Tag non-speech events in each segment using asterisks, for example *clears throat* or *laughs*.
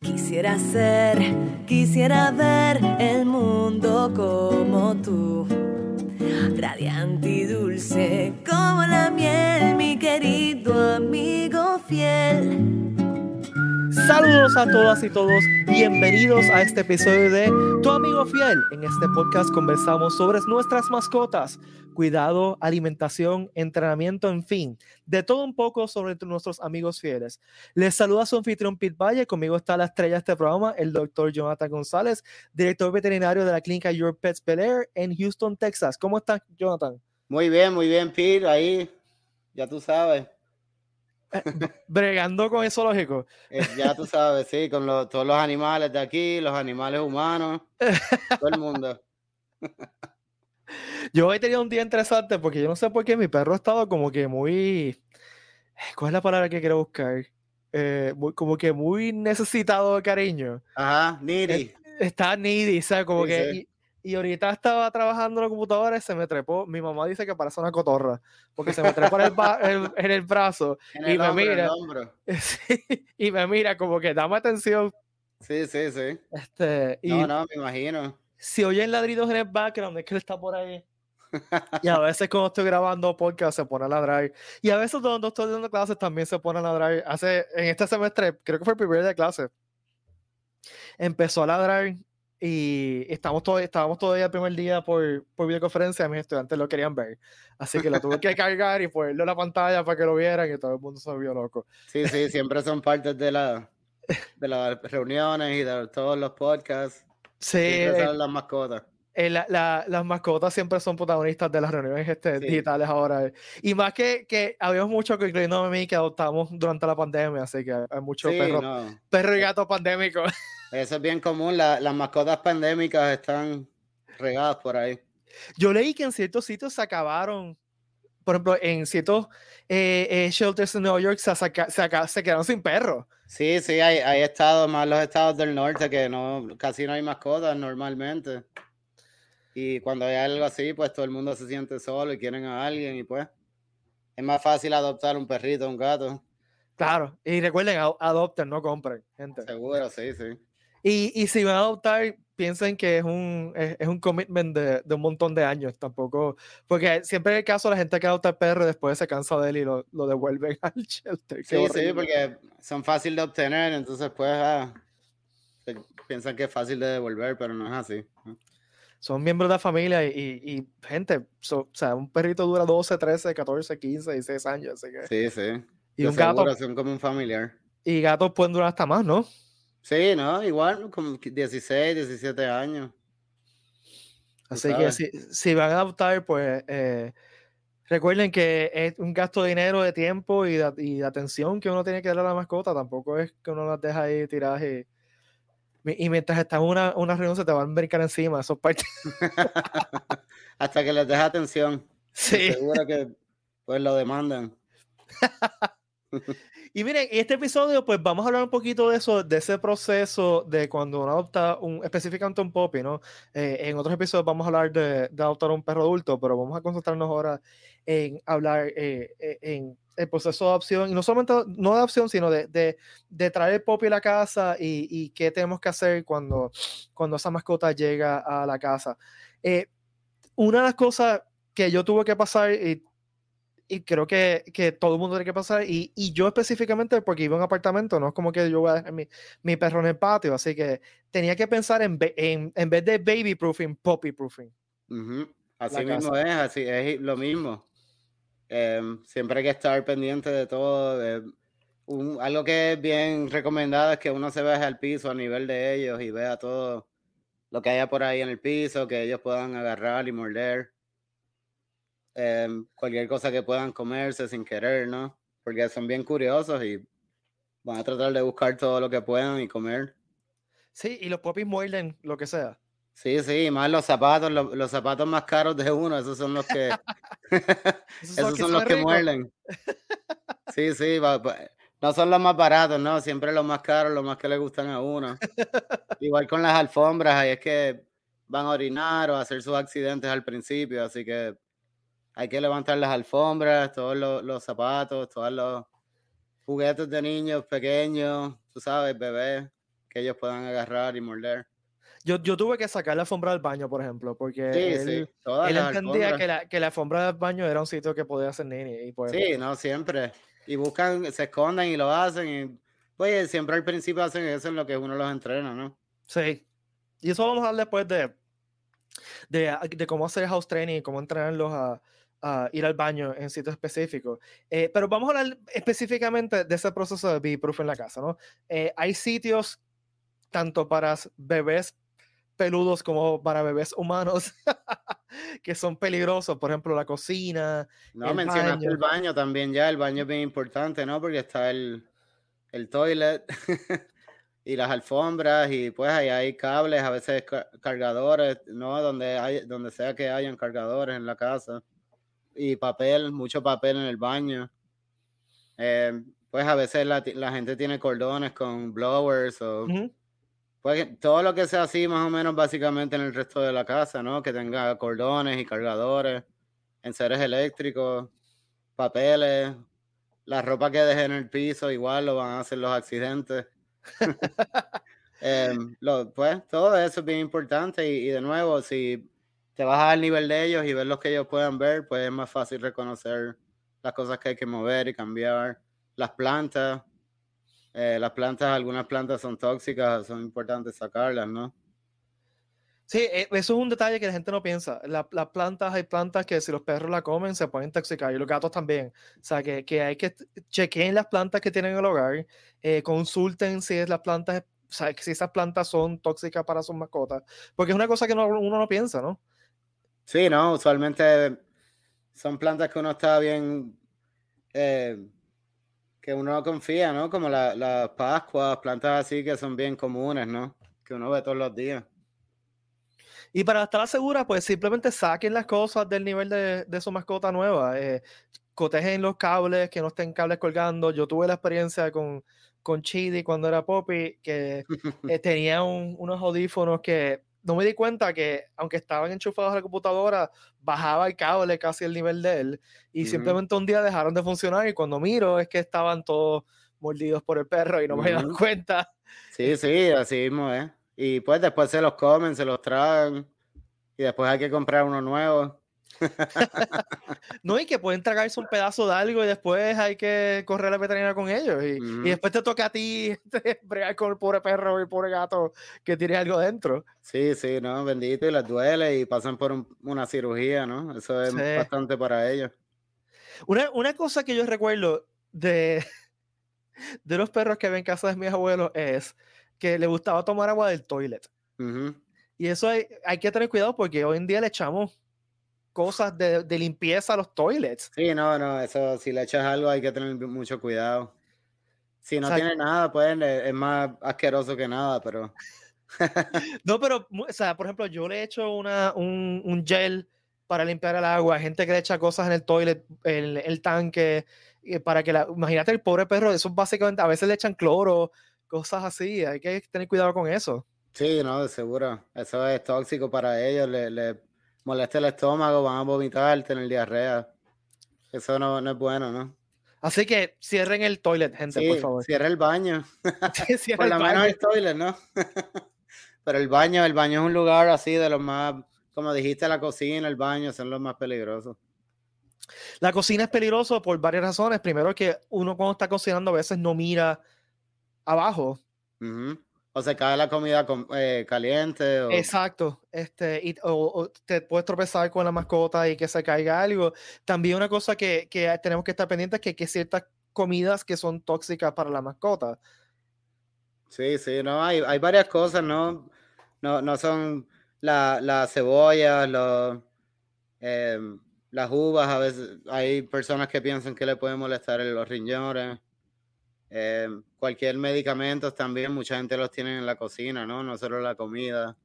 Quisiera ser, quisiera ver el mundo como tú, radiante y dulce como la miel, mi querido amigo fiel. Saludos a todas y todos, bienvenidos a este episodio de Tu amigo fiel. En este podcast conversamos sobre nuestras mascotas, cuidado, alimentación, entrenamiento, en fin, de todo un poco sobre nuestros amigos fieles. Les saluda su anfitrión Pete Valle, conmigo está la estrella de este programa, el doctor Jonathan González, director veterinario de la clínica Your Pets Bel Air en Houston, Texas. ¿Cómo estás, Jonathan? Muy bien, muy bien, Pete, ahí, ya tú sabes. *laughs* bregando con eso lógico. Eh, ya tú sabes, sí, con todos los animales de aquí, los animales humanos, todo el mundo. *laughs* Yo he tenido un día interesante porque yo no sé por qué mi perro ha estado como que muy. ¿Cuál es la palabra que quiero buscar? Eh, como que muy necesitado de cariño. Ajá, needy. Está needy, sea, como que. Y ahorita estaba trabajando en la computadora y se me trepó. Mi mamá dice que parece una cotorra, porque se me trepó en el, en el brazo *laughs* y me mira. *laughs* y me mira como que dame atención. Sí, sí, sí. Este, y no, no, me imagino. Si oyen ladridos en el background, es que él está por ahí. *laughs* y a veces cuando estoy grabando podcast se pone a ladrar. Y a veces cuando estoy dando clases también se pone a ladrar. Hace, en este semestre, creo que fue el primer día de clase, empezó a ladrar y estamos todo, estábamos todavía el primer día por, por videoconferencia, mis estudiantes lo querían ver. Así que lo tuve que *laughs* cargar y ponerlo en la pantalla para que lo vieran y todo el mundo se vio loco. Sí, sí, siempre son partes de, la, de las reuniones y de todos los podcasts. *laughs* Sí. Son las mascotas. Eh, la, las mascotas siempre son protagonistas de las reuniones este, digitales ahora. Y más que, que habíamos mucho, que incluyendo a mí, que adoptamos durante la pandemia, así que hay muchos perros perro y gato pandémicos. *laughs* Eso es bien común, las mascotas pandémicas están regadas por ahí. Yo leí que en ciertos sitios se acabaron, por ejemplo, en ciertos eh, eh, shelters en Nueva York se, se, quedaron sin perros. Sí, sí, hay, hay, estados, más los estados del norte, que no casi no hay mascotas normalmente. Y cuando hay algo así, pues todo el mundo se siente solo y quieren a alguien y pues es más fácil adoptar un perrito, un gato. Claro, y recuerden, adopten, no compren, gente. Seguro, sí, sí. Y, y, si van a adoptar, piensen que es un, es, un commitment de, de, un montón de años, tampoco, porque siempre en el caso la gente que adopta el perro después se cansa de él y lo, lo devuelven *laughs* al shelter. Sí, sí, porque son fáciles de obtener, entonces pues ah, piensan que es fácil de devolver, pero no es así. Son miembros de la familia y, y, gente, o sea, un perrito dura 12, 13, 14, 15, 16 años. Así que, sí, sí. Y un gato. Son como un familiar. Y gatos pueden durar hasta más, ¿no? Sí, no, igual, como 16, 17 años. Así que si, si, van a adoptar, pues eh, recuerden que es un gasto de dinero, de tiempo y de, y de, atención que uno tiene que darle a la mascota. Tampoco es que uno las deja ahí tiradas y, y mientras están en una, una reunión se te van a brincar encima. Eso parte. *laughs* Hasta que les deja atención. Sí. Seguro que pues lo demandan. *laughs* Y miren, este episodio, pues vamos a hablar un poquito de eso, de ese proceso de cuando uno adopta un, específicamente un puppy, ¿no? Eh, en otros episodios vamos a hablar de, de, adoptar un perro adulto, pero vamos a concentrarnos ahora en hablar eh, eh, en el proceso de adopción, y no solamente no de adopción, sino de, de, de traer el puppy a la casa y, y, qué tenemos que hacer cuando, cuando esa mascota llega a la casa. una de las cosas que yo tuve que pasar, y y creo que, que, todo el mundo tiene que pasar, y, y, yo específicamente, porque iba a un apartamento, no es como que yo voy a dejar mi, mi perro en el patio, así que tenía que pensar en, en, en vez de baby proofing, puppy proofing. Así mismo es, así es lo mismo. Em, siempre hay que estar pendiente de todo. un, algo que es bien recomendado es que uno se baje al piso a nivel de ellos y vea todo lo que haya por ahí en el piso, que ellos puedan agarrar y morder. Em, cualquier cosa que puedan comerse sin querer, ¿no? Porque son bien curiosos y van a tratar de buscar todo lo que puedan y comer. Sí, y los popis muerden lo que sea. Sí, sí, más los zapatos, los, zapatos más caros de uno, esos son los que *laughs* *laughs* esos, son, los que muerden. *laughs* Sí, sí, no son los más baratos, no, siempre los más caros, los más que le gustan a uno. Igual con las alfombras, ahí es que van a orinar o a hacer sus accidentes al principio, así que hay que levantar las alfombras, todos los, zapatos, todos los juguetes de niños pequeños, tú sabes, bebés, que ellos puedan agarrar y morder. Yo, yo tuve que sacar la alfombra del baño, por ejemplo, porque él, entendía que la, que la, alfombra del baño era un sitio que podía hacer. Y pues, sí, no, siempre. Y buscan, se esconden y lo hacen. Y, pues siempre al principio hacen eso en lo que uno los entrena, ¿no? Sí. Y eso vamos a hablar después de, de, de cómo hacer house training, cómo entrenarlos a, a ir al baño en sitios específicos. Eh, pero vamos a hablar específicamente de ese proceso de be proof en la casa, ¿no? Eh, hay sitios tanto para bebés peludos como para bebés humanos *laughs* que son peligrosos, por ejemplo, la cocina. No, mencionaste el baño también ya, el baño es bien importante, ¿no? Porque está el, el toilet *laughs* y las alfombras y pues ahí hay cables, a veces cargadores, ¿no? Donde, hay, donde sea que hayan cargadores en la casa y papel, mucho papel en el baño. Eh, pues a veces la, la, gente tiene cordones con blowers o pues todo lo que sea así, más o menos, básicamente en el resto de la casa, ¿no? Que tenga cordones y cargadores, enseres eléctricos, papeles, la ropa que dejen en el piso, igual lo van a hacer los accidentes. *laughs* Em, pues todo eso es bien importante y, de nuevo, si te vas al nivel de ellos y ver lo que ellos puedan ver, pues es más fácil reconocer las cosas que hay que mover y cambiar. Las plantas, eh, las plantas, algunas plantas son tóxicas, son importantes sacarlas, ¿no? Sí, eh, eso es un detalle que la gente no piensa. las plantas, hay plantas que si los perros la comen se pueden intoxicar y los gatos también. O sea, que, que hay que chequeen las plantas que tienen en el hogar, eh, consulten si es las plantas, o sea, si esas plantas son tóxicas para sus mascotas, porque es una cosa que uno no piensa, ¿no? Sí, no, usualmente son plantas que uno está bien que uno confía, ¿no? Como las la Pascuas, plantas así que son bien comunes, ¿no? Que uno ve todos los días. Y para estar segura, pues simplemente saquen las cosas del nivel de, de su mascota nueva. Eh, cotejen los cables, que no estén cables colgando. Yo tuve la experiencia con, con Chidi cuando era Poppy, que *laughs* eh, tenía unos audífonos que no me di cuenta que, aunque estaban enchufados a la computadora, bajaba el cable casi el nivel de él. Y simplemente un día dejaron de funcionar. Y cuando miro, es que estaban todos mordidos por el perro y no me dado cuenta. Sí, sí, así mismo ¿eh? Y pues después se los comen, se los tragan. Y después hay que comprar uno nuevo. *laughs* no, y que pueden tragarse un pedazo de algo y después hay que correr a la veterinaria con ellos. Y, y después te toca a ti *laughs* bregar con el pobre perro y el pobre gato que tiene algo dentro. Sí, sí, no, bendito, y les duele y pasan por una cirugía, ¿no? Eso es bastante para ellos. Una, una cosa que yo recuerdo de, *laughs* de los perros que ven en casa de mis abuelos es que le gustaba tomar agua del toilet. Y eso hay, hay que tener cuidado porque hoy en día le echamos cosas de, de, limpieza a los toilets. Sí, no, no, eso si le echas algo hay que tener mucho cuidado. Si no tiene nada, pues es más asqueroso que nada, pero... *laughs* no, pero, o sea, por ejemplo, yo le echo una, un, un, gel para limpiar el agua, gente que le echa cosas en el toilet, el, el tanque, para que la... Imagínate el pobre perro, eso básicamente, a veces le echan cloro, cosas así, hay que tener cuidado con eso. Sí, no, de seguro. Eso es tóxico para ellos, le, le molesta el estómago, van a vomitar, tener diarrea. Eso no, no es bueno, ¿no? Así que cierren el toilet, gente, por favor. Cierren el baño. *laughs* por lo menos el toilet, ¿no? *laughs* Pero el baño, el baño es un lugar así de los más, como dijiste, la cocina, el baño son los más peligrosos. La cocina es peligroso por varias razones. Primero que uno cuando está cocinando a veces no mira abajo. O se cae la comida eh, caliente. Exacto. Este, y, o, te puedes tropezar con la mascota y que se caiga algo. También una cosa que, que tenemos que estar pendientes es que, hay ciertas comidas que son tóxicas para la mascota. Sí, sí, no, hay, hay varias cosas, ¿no? No, no son las la cebollas, los, em, las uvas, a veces hay personas que piensan que le pueden molestar los riñones. Eh, cualquier medicamento también, mucha gente los tiene en la cocina, ¿no? No solo la comida.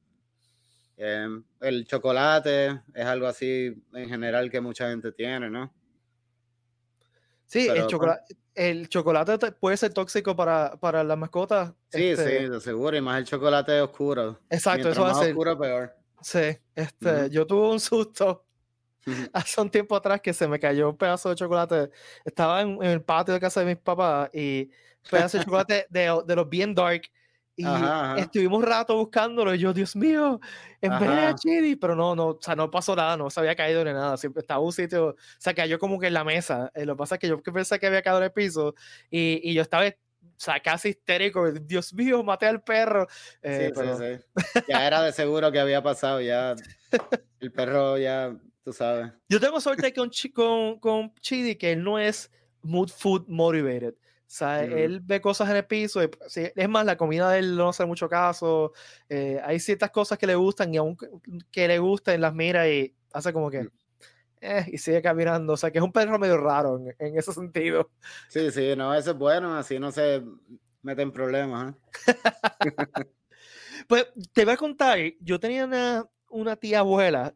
Eh, el chocolate es algo así en general que mucha gente tiene, ¿no? Sí, el, chocolate, el chocolate puede ser tóxico para, para las mascotas. Sí, este sí, de seguro, y más el chocolate oscuro. Exacto, eso va a ser. oscuro, peor. Sí, este, yo tuve un susto *laughs* hace un tiempo atrás que se me cayó un pedazo de chocolate. Estaba en, el patio de casa de mis papás y pedazo de *laughs* chocolate de, de, los bien dark Y estuvimos un rato buscándolo y yo, Dios mío, en vez de Chidi, pero no, no, o sea, no pasó nada, no se había caído ni nada, siempre estaba un sitio, o sea, cayó como que en la mesa. Eh, lo que pasa es que yo pensé que había caído en el piso y, y yo estaba o sea, casi histérico, Dios mío, maté al perro. Eh, sí, sí, sí. Ya era de seguro que había pasado, ya *laughs* el perro ya, tú sabes. Yo tengo suerte con, con, con Chidi que él no es mood food motivated. O sea, él ve cosas en el piso. Pues, es más, la comida de él no hace mucho caso. Eh, hay ciertas cosas que le gustan y aún que le gusten, las mira y hace como que. Mm. Eh, y sigue caminando. O sea, que es un perro medio raro en, ese sentido. Sí, sí, no, eso es bueno. Así no se meten problemas. ¿eh? *laughs* pues te voy a contar. Yo tenía una, una tía abuela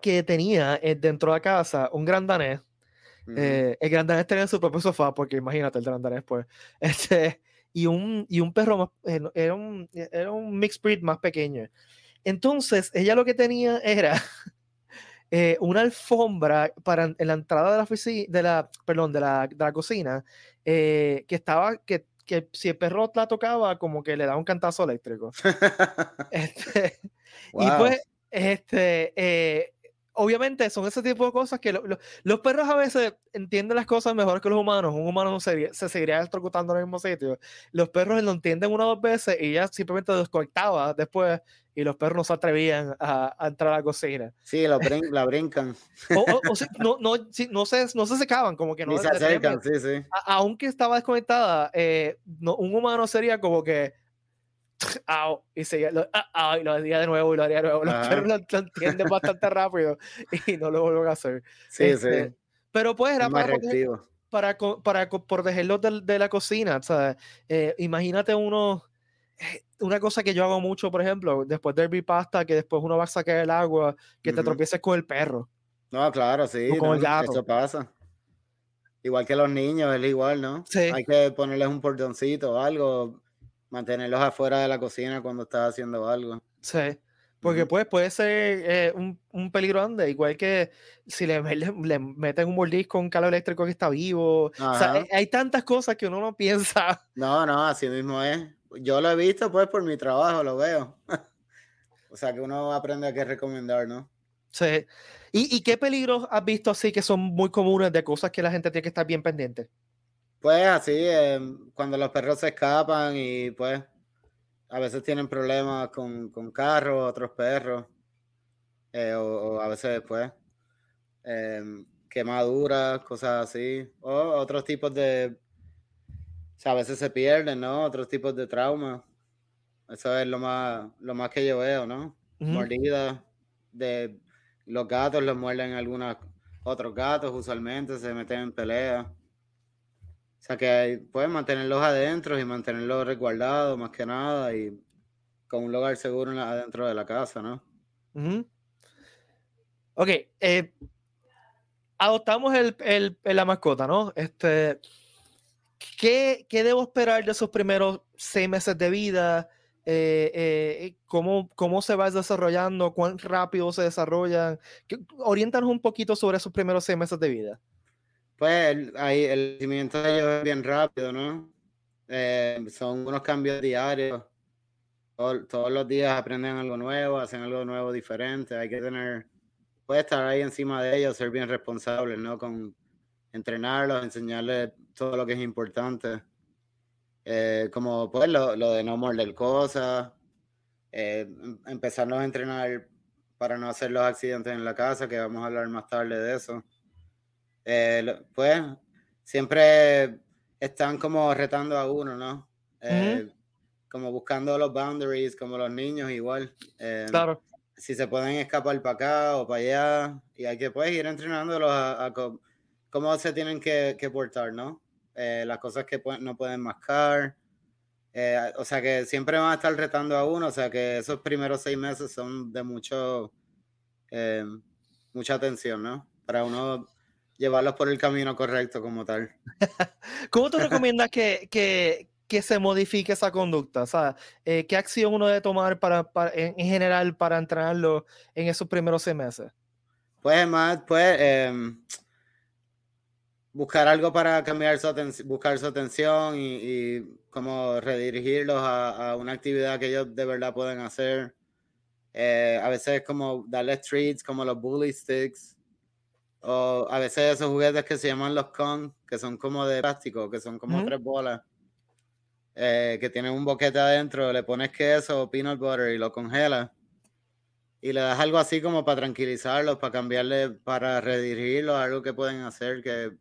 que tenía dentro de la casa un gran danés eh, el gran danés tenía su propio sofá, porque imagínate el gran danés, pues. *laughs* Este, y, un, y un perro más, eh, era, un, era un mixed breed más pequeño. Entonces, ella lo que tenía era *laughs* eh, una alfombra para en la entrada de la oficina, de la, perdón, de la, de la cocina, que estaba, que, que, si el perro la tocaba, como que le daba un cantazo eléctrico. *laughs* este, Y pues, este, obviamente son ese tipo de cosas que los perros a veces entienden las cosas mejor que los humanos. Un humano no se, se seguiría electrocutando en el mismo sitio. Los perros lo entienden una o dos veces y ya simplemente desconectaba después y los perros no se atrevían a, entrar a la cocina. Sí, la, brincan. O, no, no, no, se, no se secaban, como que no. se acercan, sí, sí. aunque estaba desconectada, eh, un humano sería como que y seguía, lo, y lo hacía de nuevo y lo haría de nuevo. Los *laughs* perros lo, entienden bastante rápido *laughs* y no lo vuelven a hacer. Sí, este, sí. Pero pues era para, para, para, protegerlos de, de, la cocina. O sea, eh, imagínate uno, eh, una cosa que yo hago mucho, por ejemplo, después del pasta, que después uno va a sacar el agua, que te tropieces con el perro. No, claro, sí. con el gato. Eso pasa. Igual que los niños, es igual, ¿no? Sí. Hay que ponerles un portoncito o algo mantenerlos afuera de la cocina cuando estás haciendo algo. Sí, porque pues puede ser eh, un, un, peligro grande, igual que si le, le, meten un mordisco con un calor eléctrico que está vivo. O sea, hay tantas cosas que uno no piensa. *laughs* No, no, así mismo es. Yo lo he visto pues por mi trabajo, lo veo. *laughs* o sea que uno aprende a qué recomendar, ¿no? Sí. ¿Y, ¿Y qué peligros has visto así que son muy comunes de cosas que la gente tiene que estar bien pendiente? Pues así, em, cuando los perros se escapan y pues a veces tienen problemas con, con carros, otros perros, eh, o, a veces pues em, quemaduras, cosas así, o otros tipos de, o sea, a veces se pierden, ¿no? Otros tipos de traumas. Eso es lo más, lo más que yo veo, ¿no? Mordidas de los gatos los muerden algunos otros gatos, usualmente se meten en peleas. O sea que pueden mantenerlos adentro y mantenerlos resguardados más que nada y con un lugar seguro adentro de la casa, ¿no? Ok, eh, adoptamos el, el, la mascota, ¿no? Este, ¿qué, ¿qué, debo esperar de esos primeros seis meses de vida? Eh, eh, ¿cómo, ¿Cómo se va desarrollando? ¿Cuán rápido se desarrollan? Oriéntanos un poquito sobre esos primeros seis meses de vida. Pues ahí el crecimiento de ellos es bien rápido, ¿no? Eh, son unos cambios diarios. todos los días aprenden algo nuevo, hacen algo nuevo diferente. Hay que tener, puede estar ahí encima de ellos, ser bien responsables, ¿no? Con entrenarlos, enseñarles todo lo que es importante. Eh, como pues lo, de no morder cosas, eh, em, empezarnos a entrenar para no hacer los accidentes en la casa, que vamos a hablar más tarde de eso. Eh, pues siempre están como retando a uno, ¿no? Eh, como buscando los boundaries, como los niños igual. Eh, claro. Si se pueden escapar para acá o para allá, y hay que pues ir entrenándolos a, cómo se tienen que, portar, ¿no? las cosas que no pueden mascar. o sea que siempre van a estar retando a uno, o sea que esos primeros seis meses son de mucho, mucha atención, ¿no? Para uno llevarlos por el camino correcto como tal. *laughs* ¿Cómo tú recomiendas que, que, que, se modifique esa conducta? O sea, eh, ¿qué acción uno debe tomar para, en, general para entrenarlo en esos primeros seis meses? Pues más, pues, em, buscar algo para cambiar su atención, buscar su atención y, y como redirigirlos a, a, una actividad que ellos de verdad pueden hacer. Eh, a veces como darles treats como los bully sticks o a veces esos juguetes que se llaman los con, que son como de plástico, que son como tres bolas, eh, que tienen un boquete adentro, le pones queso o peanut butter y lo congelas y le das algo así como para tranquilizarlos, para cambiarle, para redirigirlos a algo que pueden hacer que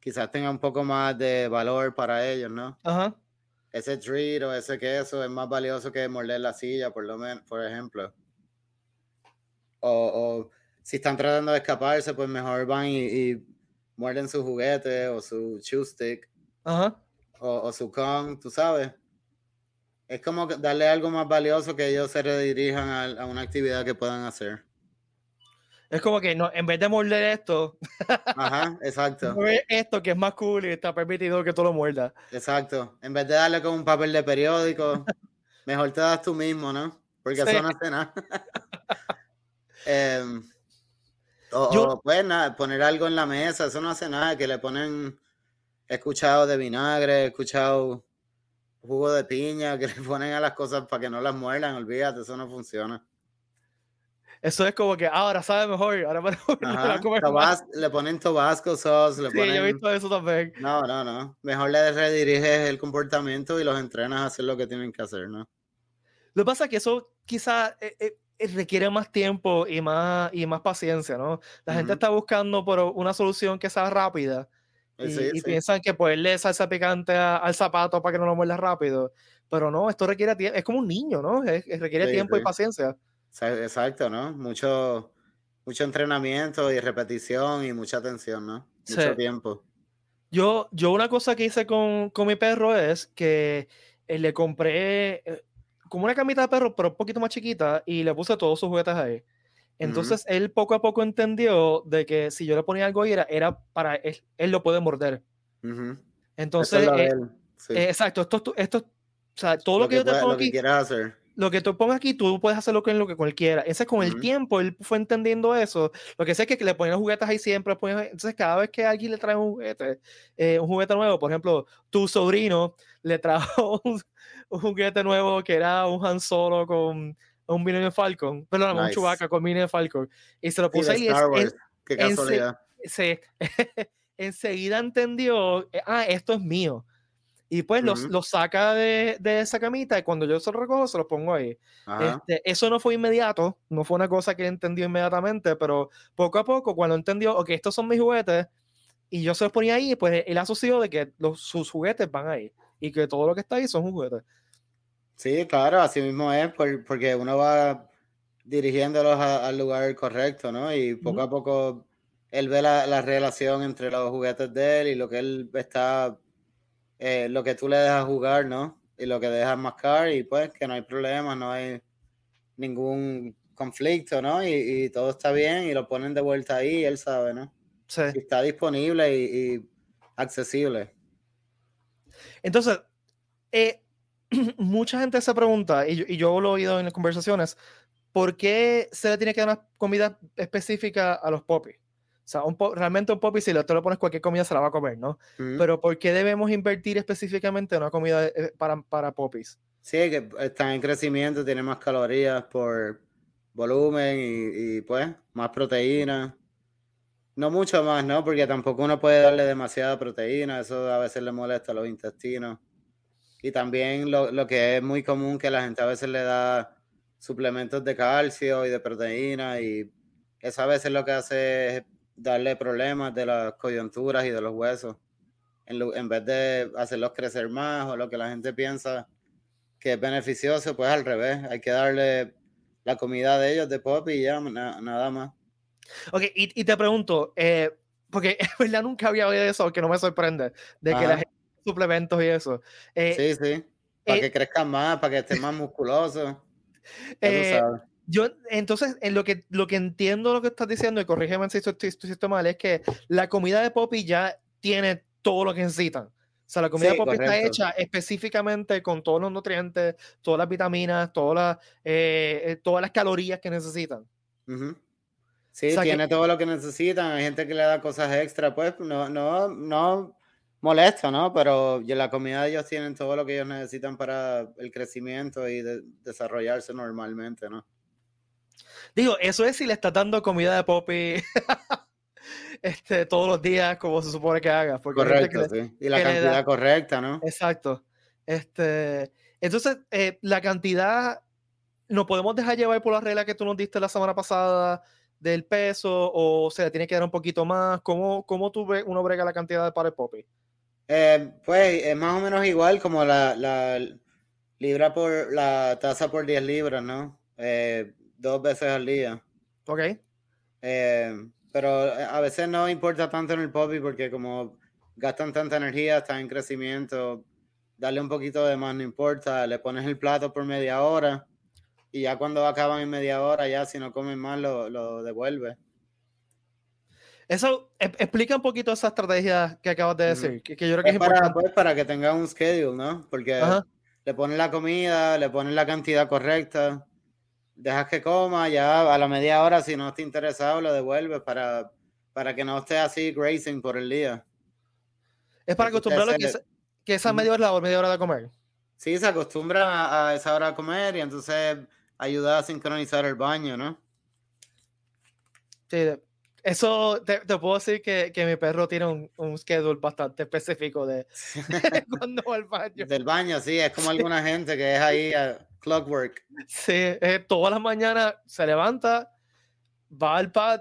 quizás tenga un poco más de valor para ellos, ¿no? Ajá. Ese treat o ese queso es más valioso que morder la silla, por lo menos, por ejemplo. O, o, si están tratando de escaparse, pues mejor van y, y muerden su juguete o su chew stick. Ajá. O, o su con, tú sabes. Es como darle algo más valioso que ellos se redirijan a, a una actividad que puedan hacer. Es como que no, en vez de morder esto, Ajá, *laughs* exacto. esto que es más cool y está permitido que tú lo muerdas. Exacto. En vez de darle con un papel de periódico, *laughs* mejor te das tú mismo, ¿no? Porque sí. eso no hace nada. *laughs* eh, o, Yo, o, pues nada, poner algo en la mesa, eso no hace nada. Que le ponen, he escuchado de vinagre, he escuchado jugo de piña, *laughs* que le ponen a las cosas para que no las muerdan, olvídate, eso no funciona. Eso es como que ahora sabe mejor, ahora para *laughs* Ajá, Tabas, le ponen Tabasco sauce, le sí, ponen... yo he visto eso también. No, no, no. Mejor le rediriges el comportamiento y los entrenas a hacer lo que tienen que hacer, ¿no? Lo que pasa es que eso quizá eh, eh, requiere más tiempo y más, y más paciencia, ¿no? La uh -huh. gente está buscando por una solución que sea rápida y, sí, y sí. piensan que ponerle salsa picante a, al zapato para que no lo muerda rápido. Pero no, esto requiere tiempo, es como un niño, ¿no? Es, es requiere sí, tiempo y paciencia. Exacto, ¿no? Mucho, mucho entrenamiento y repetición y mucha atención, ¿no? Mucho tiempo. Yo, yo una cosa que hice con, con mi perro es que eh, le compré eh, como una camita de perro, pero un poquito más chiquita, y le puse todos sus juguetes ahí. Entonces él poco a poco entendió de que si yo le ponía algo ahí era, era para él, él lo puede morder. Entonces, es eh, sí. eh, exacto, esto, esto, esto- o sea, todo lo, que, yo te pueda- pongo lo aquí, hacer. Lo que tú pongas aquí, tú puedes hacerlo con lo que cualquiera. Ese con el Ujú. tiempo, él fue entendiendo eso. Lo que sé es que le ponían los juguetes ahí siempre. entonces, cada vez que alguien le trae un juguete, eh, un juguete nuevo, por ejemplo, tu sobrino le trajo *laughs* un, un juguete nuevo que era un Han Solo con un Millennium Falcon, perdón, un Nice. Chewbacca con Millennium Falcon, y se lo de ahí. Star Wars. Qué en se- casualidad. se, *laughs* enseguida entendió, eh, ah, esto es mío. Y pues los, los saca de, de esa camita y cuando yo se lo recojo, se los pongo ahí. Este, eso no fue inmediato, no fue una cosa que entendió inmediatamente, pero poco a poco, cuando entendió, ok, estos son mis juguetes, y yo se los ponía ahí, pues él asoció de que los, sus juguetes van ahí, y que todo lo que está ahí son juguetes. Sí, claro, así mismo es, por- porque uno va dirigiéndolos a- al lugar correcto, ¿no? Y poco a poco él ve la, la relación entre los juguetes de él y lo que él está, eh, lo que tú le dejas jugar, ¿no? Y lo que dejas mascar y pues que no hay problema, no hay ningún conflicto, ¿no? Y, y todo está bien y lo ponen de vuelta ahí él sabe, ¿no? Sí. Y está disponible y, y accesible. Entonces, eh, *clears throat* mucha gente se pregunta, y yo, y yo lo he oído en las conversaciones, ¿por qué se le tiene que dar una comida específica a los popis? O sea, un realmente un popi, si le, tú le pones cualquier comida, se la va a comer, ¿no? Ujú. Pero ¿por qué debemos invertir específicamente en una comida eh, para, para popis? Sí, que están en crecimiento, tienen más calorías por volumen y, y, pues más proteína. No mucho más, ¿no? Porque tampoco uno puede darle demasiada proteína, eso a veces le molesta a los intestinos. Y también lo, lo que es muy común que la gente a veces le da suplementos de calcio y de proteína y eso a veces lo que hace es darle problemas de las coyunturas y de los huesos. En, en vez de hacerlos crecer más o lo que la gente piensa que es beneficioso, pues al revés, hay que darle la comida de ellos de pop y ya, na- nada más. Ok, y, y te pregunto, eh, porque *laughs* en verdad nunca había oído eso, que no me sorprende, de que la gente suplementos y eso. Eh, Sí, sí, para eh, que crezcan más, para que estén más *laughs* musculosos. Eh. Yo, entonces, en lo que, lo que entiendo lo que estás diciendo, y corrígeme si estoy, estoy- mal, es que la comida de Poppy ya tiene todo lo que necesitan. O sea, la comida Sí, de Poppy está hecha específicamente con todos los nutrientes, todas las vitaminas, todas las, eh, eh, todas las calorías que necesitan. Sí, tiene todo lo que necesitan. Hay gente que le da cosas extra, pues no, no, no molesta, ¿no? Pero la comida de ellos tienen todo lo que ellos necesitan para el crecimiento y desarrollarse normalmente, ¿no? Digo, eso es si le estás dando comida de Poppy *laughs* este, todos los días, como se supone que haga. Correcto, sí. Y la cantidad correcta, ¿no? Exacto. Este, entonces, eh, la cantidad, ¿no podemos dejar llevar por la regla que tú nos diste la semana pasada del peso o, se le tiene que dar un poquito más? ¿Cómo, cómo tú uno brega la cantidad de para el Poppy? Eh, pues es más o menos igual como la, la libra por la tasa por 10 libras, ¿no? Eh, dos veces al día. Ok. Eh, pero a veces no importa tanto en el poppy porque como gastan tanta energía, están en crecimiento, darle un poquito de más no importa, le pones el plato por media hora y ya cuando acaban en media hora, ya si no comen más, lo, lo devuelve. Eso e, explica un poquito esa estrategia que acabas de decir, que, yo creo que es, para, pues, para que tenga un schedule, ¿no? Porque le pones la comida, le pones la cantidad correcta dejas que coma, ya a la media hora, si no está interesado, lo devuelves para, para que no esté así grazing por el día. Es para acostumbrarlo que, que esa media hora la media hora de comer. Sí, se acostumbra a, esa hora de comer y entonces ayuda a sincronizar el baño, ¿no? Sí, eso te, puedo decir que, que, mi perro tiene un, un schedule bastante específico de, *laughs* *laughs* cuando va al baño. Del baño, sí, es como alguna gente que es ahí clockwork. Sí, eh, todas las mañanas se levanta, va al pad,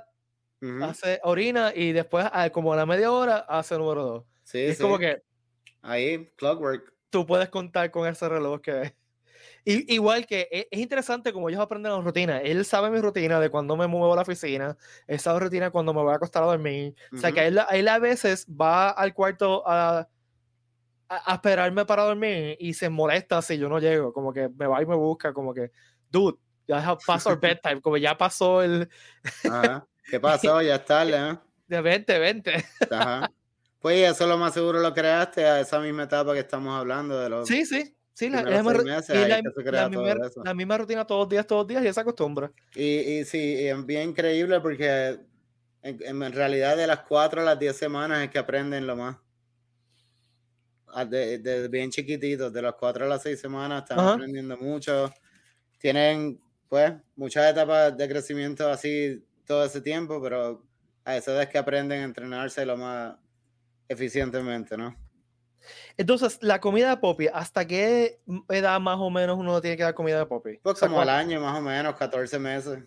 hace orina y después, como a la media hora, hace número dos. Sí, es como que. Ahí, clockwork. Tú puedes contar con ese reloj que *laughs* y, igual que e, es, interesante como ellos aprenden la rutina. Él sabe mi rutina de cuando me muevo a la oficina, él sabe rutina cuando me voy a acostar a dormir. O sea que él, él, a veces va al cuarto a, a, esperarme para dormir y se molesta si yo no llego. Como que me va y me busca, como que, dude, ya pasó el bedtime, como ya pasó el. *laughs* ¿Qué pasó? Ya está, ¿eh? *laughs* De 20, 20. *laughs* Ajá. Pues eso lo más seguro lo creaste a esa misma etapa que estamos hablando de los. Sí, sí. Sí, la, la, misma, rutina todos los días, todos los días y esa costumbre. Y, y sí, es bien increíble porque en, realidad de las cuatro a las diez semanas es que aprenden lo más. Desde de bien chiquititos, de las cuatro a las seis semanas están aprendiendo mucho. Tienen, pues, muchas etapas de crecimiento así todo ese tiempo, pero a eso es que aprenden a entrenarse lo más eficientemente, ¿no? Entonces, la comida de Poppy, ¿hasta qué edad más o menos uno tiene que dar comida de Poppy? Pues como al año, más o menos, 14 meses.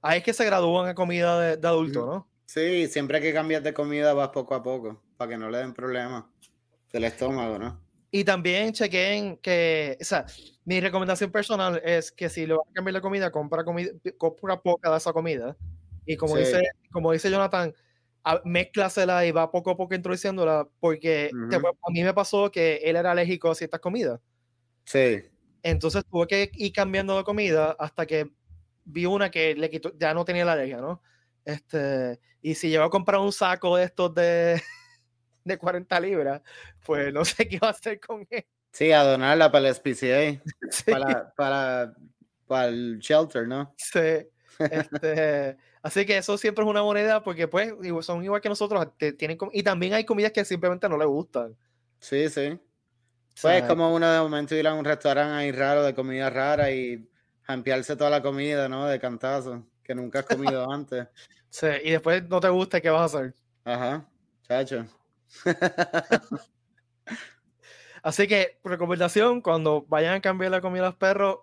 Ahí es que se gradúan a comida de, adulto, ¿no? Sí, siempre que cambias de comida vas poco a poco, para que no le den problemas del estómago, ¿no? Y también chequen que, o sea, mi recomendación personal es que si le vas a cambiar la comida, compra, comida, compra poca de esa comida. Y como, dice, como dice Jonathan, mezclasela y va poco a poco introduciéndola, porque a mí me pasó que él era alérgico a ciertas comidas. Sí. Entonces tuve que ir cambiando de comida hasta que vi una que le quitó, ya no tenía la alergia, ¿no? Este, y si llevo a comprar un saco de estos de, *laughs* de 40 libras, pues no sé qué va a hacer con él. Sí, a donarla para el SPCA, *laughs* para, para, para el shelter, ¿no? Sí. Este, *laughs* Así que eso siempre es una moneda porque pues son igual que nosotros, tienen y también hay comidas que simplemente no les gustan. Sí, sí. Pues es como uno de momento ir a un restaurante ahí raro de comida rara y jampearse toda la comida, ¿no? De cantazo, que nunca has comido *laughs* antes. Sí, y después no te gusta, ¿qué vas a hacer? Ajá, chacho. *laughs* Así que, recomendación, cuando vayan a cambiar la comida a los perros,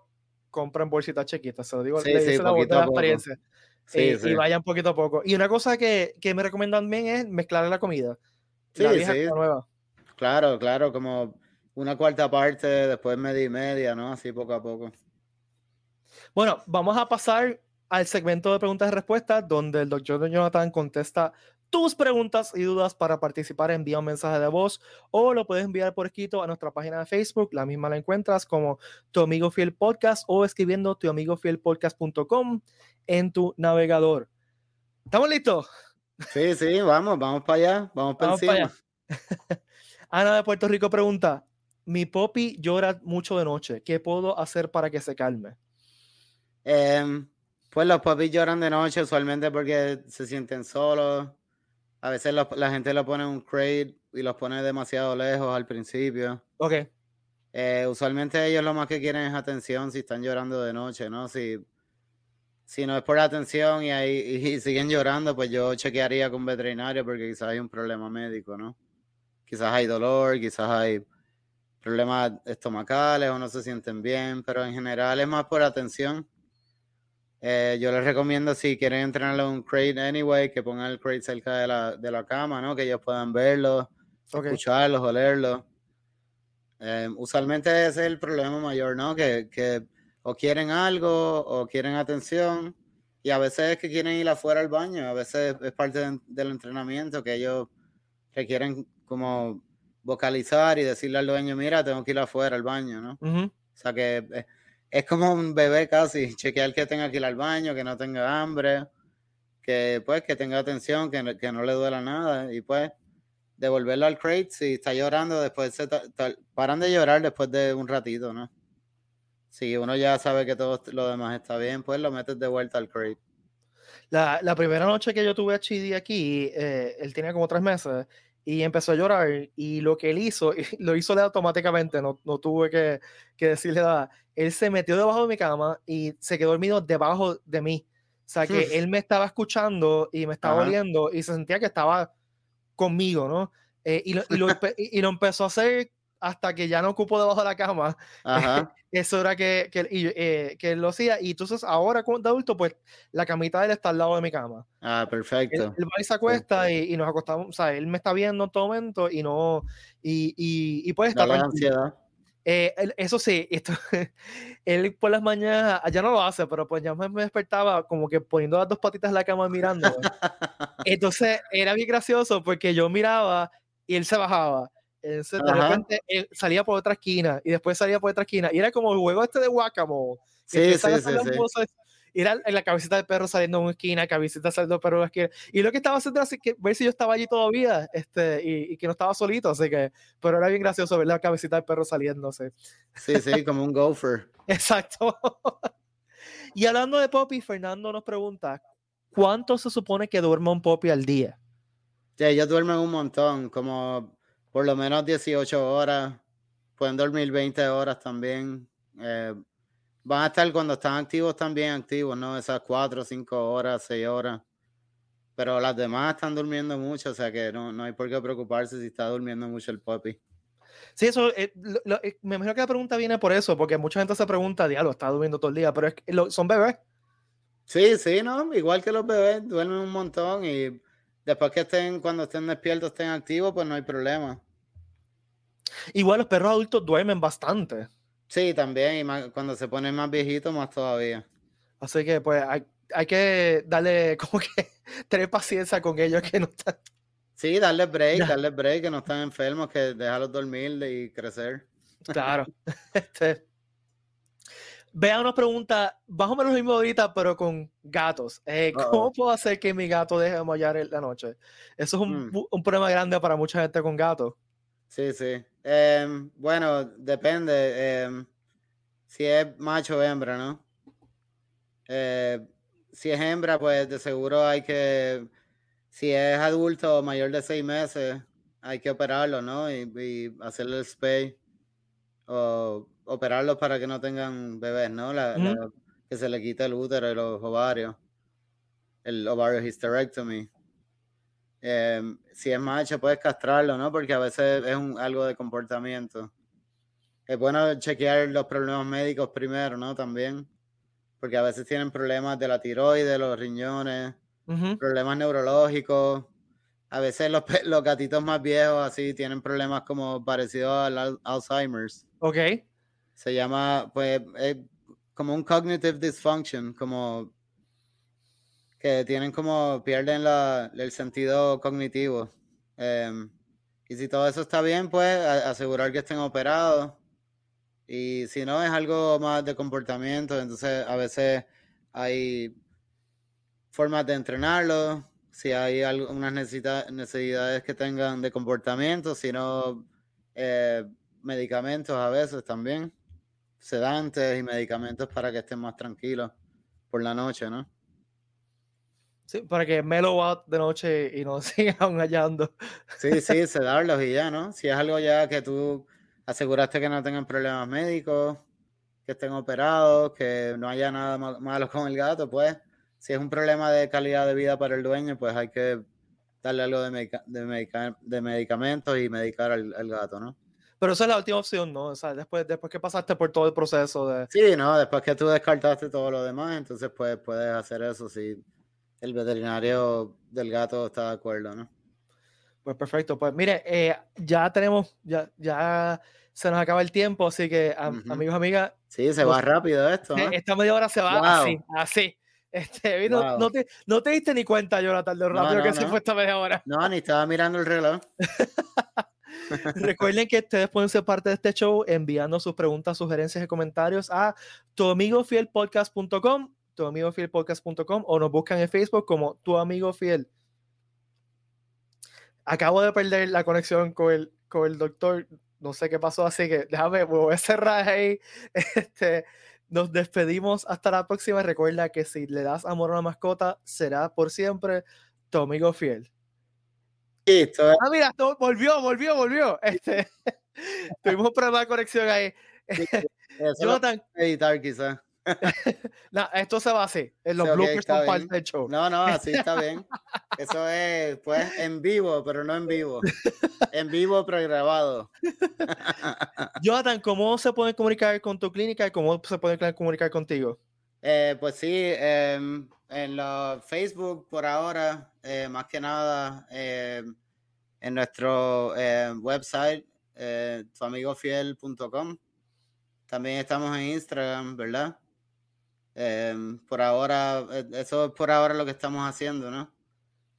compren bolsitas chiquitas. Se lo digo, sí, sí, la, la experiencia. Eh, y vayan poquito a poco. Y una cosa que, que me recomiendan bien es mezclar la comida. Sí, sí. nueva. Claro, claro, como una cuarta parte, después media y media, ¿no? Así poco a poco. Bueno, vamos a pasar al segmento de preguntas y respuestas, donde el doctor Jonathan contesta tus preguntas y dudas para participar. Envía un mensaje de voz o lo puedes enviar por escrito a nuestra página de Facebook. La misma la encuentras como Tu Amigo Fiel Podcast o escribiendo tuamigofielpodcast.com en tu navegador. ¿Estamos listos? Sí, sí, vamos, vamos para allá, vamos para allá. *laughs* Ana de Puerto Rico pregunta, mi popi llora mucho de noche, ¿qué puedo hacer para que se calme? Em, Pues los papis lloran de noche usualmente porque se sienten solos. A veces la gente lo pone en un crate y los pone demasiado lejos al principio. Ok. Eh, usualmente ellos lo más que quieren es atención si están llorando de noche, ¿no? Si, si no es por atención y, ahí, *laughs* y siguen llorando, pues yo chequearía con veterinario porque quizás hay un problema médico, ¿no? Quizás hay dolor, quizás hay problemas estomacales o no se sienten bien, pero en general es más por atención. Eh, yo les recomiendo si quieren entrenarlo en un crate anyway, que pongan el crate cerca de la, de la cama, ¿no? Que ellos puedan verlo, escucharlos, olerlo. Eh, usualmente ese es el problema mayor, ¿no? Que, que, o quieren algo o quieren atención y a veces es que quieren ir afuera al baño, a veces es parte del entrenamiento que ellos requieren como vocalizar y decirle al dueño, mira, tengo que ir afuera al baño, ¿no? O sea que eh, es, como un bebé casi, chequear que tenga que al baño, que no tenga hambre, que pues que tenga atención, que, que no le duela nada y pues devolverlo al crate si está llorando, después se paran de llorar después de un ratito, ¿no? Si uno ya sabe que todo lo demás está bien, pues lo metes de vuelta al crate. La, la primera noche que yo tuve a Chidi aquí, eh, él tenía como tres meses y empezó a llorar y lo que él hizo, *laughs* lo hizo automáticamente, no, no tuve que, que, decirle nada. Él se metió debajo de mi cama y se quedó dormido debajo de mí. O sea, que él me estaba escuchando y me estaba oliendo y se sentía que estaba conmigo, ¿no? Eh, y, lo, y, lo, *laughs* y, lo, empezó a hacer hasta que ya no ocupó debajo de la cama. Ajá. *laughs* Eso era que, que, eh, que, él lo hacía. Y entonces ahora como adulto, pues la camita de él está al lado de mi cama. Ah, perfecto. Él, va y se acuesta y, y, nos acostamos. O sea, él me está viendo en todo momento y no. Y, y, y pues está ansiedad. Eh, eso sí, esto, *laughs* él por las mañanas, ya no lo hace, pero pues ya me, me, despertaba como que poniendo las dos patitas en la cama mirando. *laughs* Entonces era bien gracioso porque yo miraba y él se bajaba entonces, de repente él salía por otra esquina y después salía por otra esquina. Y era como el juego este de Guacamole. Sí, sí, sí, era en la cabecita del perro saliendo en una esquina, cabecita saliendo del perro una esquina. Y lo que estaba haciendo era que ver si yo estaba allí todavía este, y, y, que no estaba solito. Así que, pero era bien gracioso ver la cabecita del perro saliéndose. Sí, sí, *laughs* como un gopher. Exacto. *laughs* y hablando de Poppy, Fernando nos pregunta: ¿cuánto se supone que duerma un Poppy al día? Sí, ellos duermen un montón, como por lo menos 18 horas, pueden dormir 20 horas también. Eh, van a estar cuando están activos también activos, ¿no? Esas 4, 5 horas, 6 horas. Pero las demás están durmiendo mucho, o sea que no, no hay por qué preocuparse si está durmiendo mucho el puppy. Sí, eso, eh, eh, me imagino que la pregunta viene por eso, porque mucha gente se pregunta, diablo, está durmiendo todo el día, pero es que son bebés. Sí, sí, no, igual que los bebés, duermen un montón y Después que estén, cuando estén despiertos, estén activos, pues no hay problema. Igual los perros adultos duermen bastante. Sí, también, y cuando se ponen más viejitos, más todavía. Así que, pues, hay, hay que darle *laughs* como que tener paciencia con ellos que no están. Sí, darle break, darle break, que no están enfermos, que dejarlos dormir y crecer. Claro. *laughs* este, Vea una pregunta, más o menos lo mismo ahorita, pero con gatos. Eh, ¿Cómo puedo hacer que mi gato deje de mollar en la noche? Eso es un, mm. un, problema grande para mucha gente con gatos. Sí, sí. Eh, bueno, depende. Eh, si es macho o hembra, ¿no? Eh, si es hembra, pues de seguro hay que, si es adulto mayor de seis meses, hay que operarlo, ¿no? Y, y hacerle el spay. O operarlos para que no tengan bebés, ¿no? La, que se le quite el útero y los ovarios. El ovario hysterectomy. Em, si es macho, puedes castrarlo, ¿no? Porque a veces es un, algo de comportamiento. Es bueno chequear los problemas médicos primero, ¿no? También. Porque a veces tienen problemas de la tiroides, los riñones, problemas neurológicos. A veces los, los gatitos más viejos así tienen problemas como parecidos al Alzheimer's. Ok se llama, pues, como un cognitive dysfunction, como que tienen como, pierden la, el sentido cognitivo. Em, y si todo eso está bien, pues asegurar que estén operados. Y si no, es algo más de comportamiento, entonces a veces hay formas de entrenarlo, si hay algunas necesidades que tengan de comportamiento, si no, eh, medicamentos a veces también sedantes y medicamentos para que estén más tranquilos. por la noche, ¿no? Sí, para que mellow out de noche y no *laughs* sigan hallando. Sí, sí, sedarlos y ya, ¿no? Si es algo ya que tú aseguraste que no tengan problemas médicos, que estén operados, que no haya nada malo con el gato, pues si es un problema de calidad de vida para el dueño, pues hay que darle algo de, de, medicamentos y medicar al, gato, ¿no? Pero esa es la última opción, ¿no? O sea, después, después que pasaste por todo el proceso de... Sí, ¿no? Después que tú descartaste todo lo demás, entonces pues puedes hacer eso si el veterinario del gato está de acuerdo, ¿no? Pues perfecto. Pues mire, eh, ya tenemos, ya, ya se nos acaba el tiempo, así que amigos, amigas. Sí, se va rápido esto. ¿eh? Esta media hora se va así, así. Este, no, te, no, te, diste ni cuenta, Jonathan, lo rápido que se fue esta media hora. No, ni estaba mirando el reloj. *laughs* Recuerden que ustedes pueden ser parte de este show enviando sus preguntas, sugerencias y comentarios a tuamigofielpodcast.com, tuamigofielpodcast.com o nos buscan en Facebook como tu amigo fiel. Acabo de perder la conexión con el, con el doctor, no sé qué pasó, así que déjame, voy a cerrar ahí. *laughs* Este, nos despedimos hasta la próxima. Recuerda que si le das amor a una mascota, será por siempre tu amigo fiel. Listo. Ah, mira, volvió, volvió, volvió. Este, *laughs* tuvimos prueba de conexión ahí. *laughs* Jonathan. Editar quizás. *laughs* no, esto se va así. En los bloopers son parte del show. No, no, así está *laughs* bien. Eso es, pues, en vivo, pero no en vivo. *laughs* En vivo, pregrabado. Jonathan, ¿cómo se pueden comunicar con tu clínica y cómo se pueden comunicar contigo? Eh, pues sí, em, en la Facebook por ahora, eh, más que nada, em, en nuestro em, website, eh, tuamigofiel.com. También estamos en Instagram, ¿verdad? Em, por ahora, eh, eso es por ahora lo que estamos haciendo, ¿no?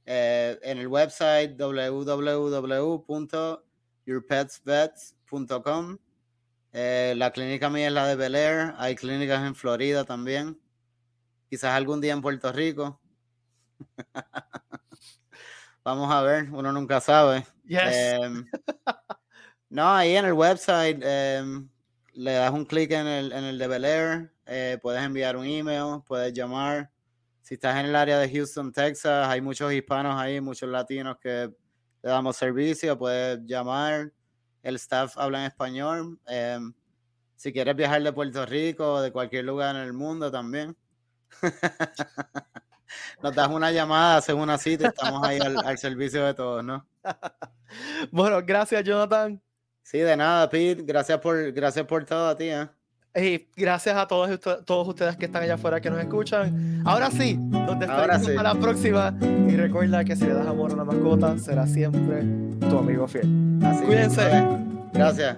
Eh, en el website www.yourpetsvets.com. Eh, la clínica mía es la de Bel Air. Hay clínicas en Florida también. Quizás algún día en Puerto Rico. *laughs* Vamos a ver, uno nunca sabe. Em, no, ahí en el website em, le das un clic en el, en el de Bel Air eh, puedes enviar un email, puedes llamar. Si estás en el área de Houston, Texas, hay muchos hispanos ahí, muchos latinos que le damos servicio, puedes llamar. El staff habla en español. Em, si quieres viajar de Puerto Rico o de cualquier lugar en el mundo también. *laughs* Nos das una llamada, haces una cita y estamos ahí al, al servicio de todos, ¿no? *laughs* bueno, gracias, Jonathan. Sí, de nada, Pete. Gracias por, gracias por todo a ti. ¿eh? Y gracias a todos, todos ustedes que están allá afuera que nos escuchan. Ahora sí, nos despedimos sí. la próxima. Y recuerda que si le das amor a una mascota, será siempre tu amigo fiel. Cuídense. Gracias.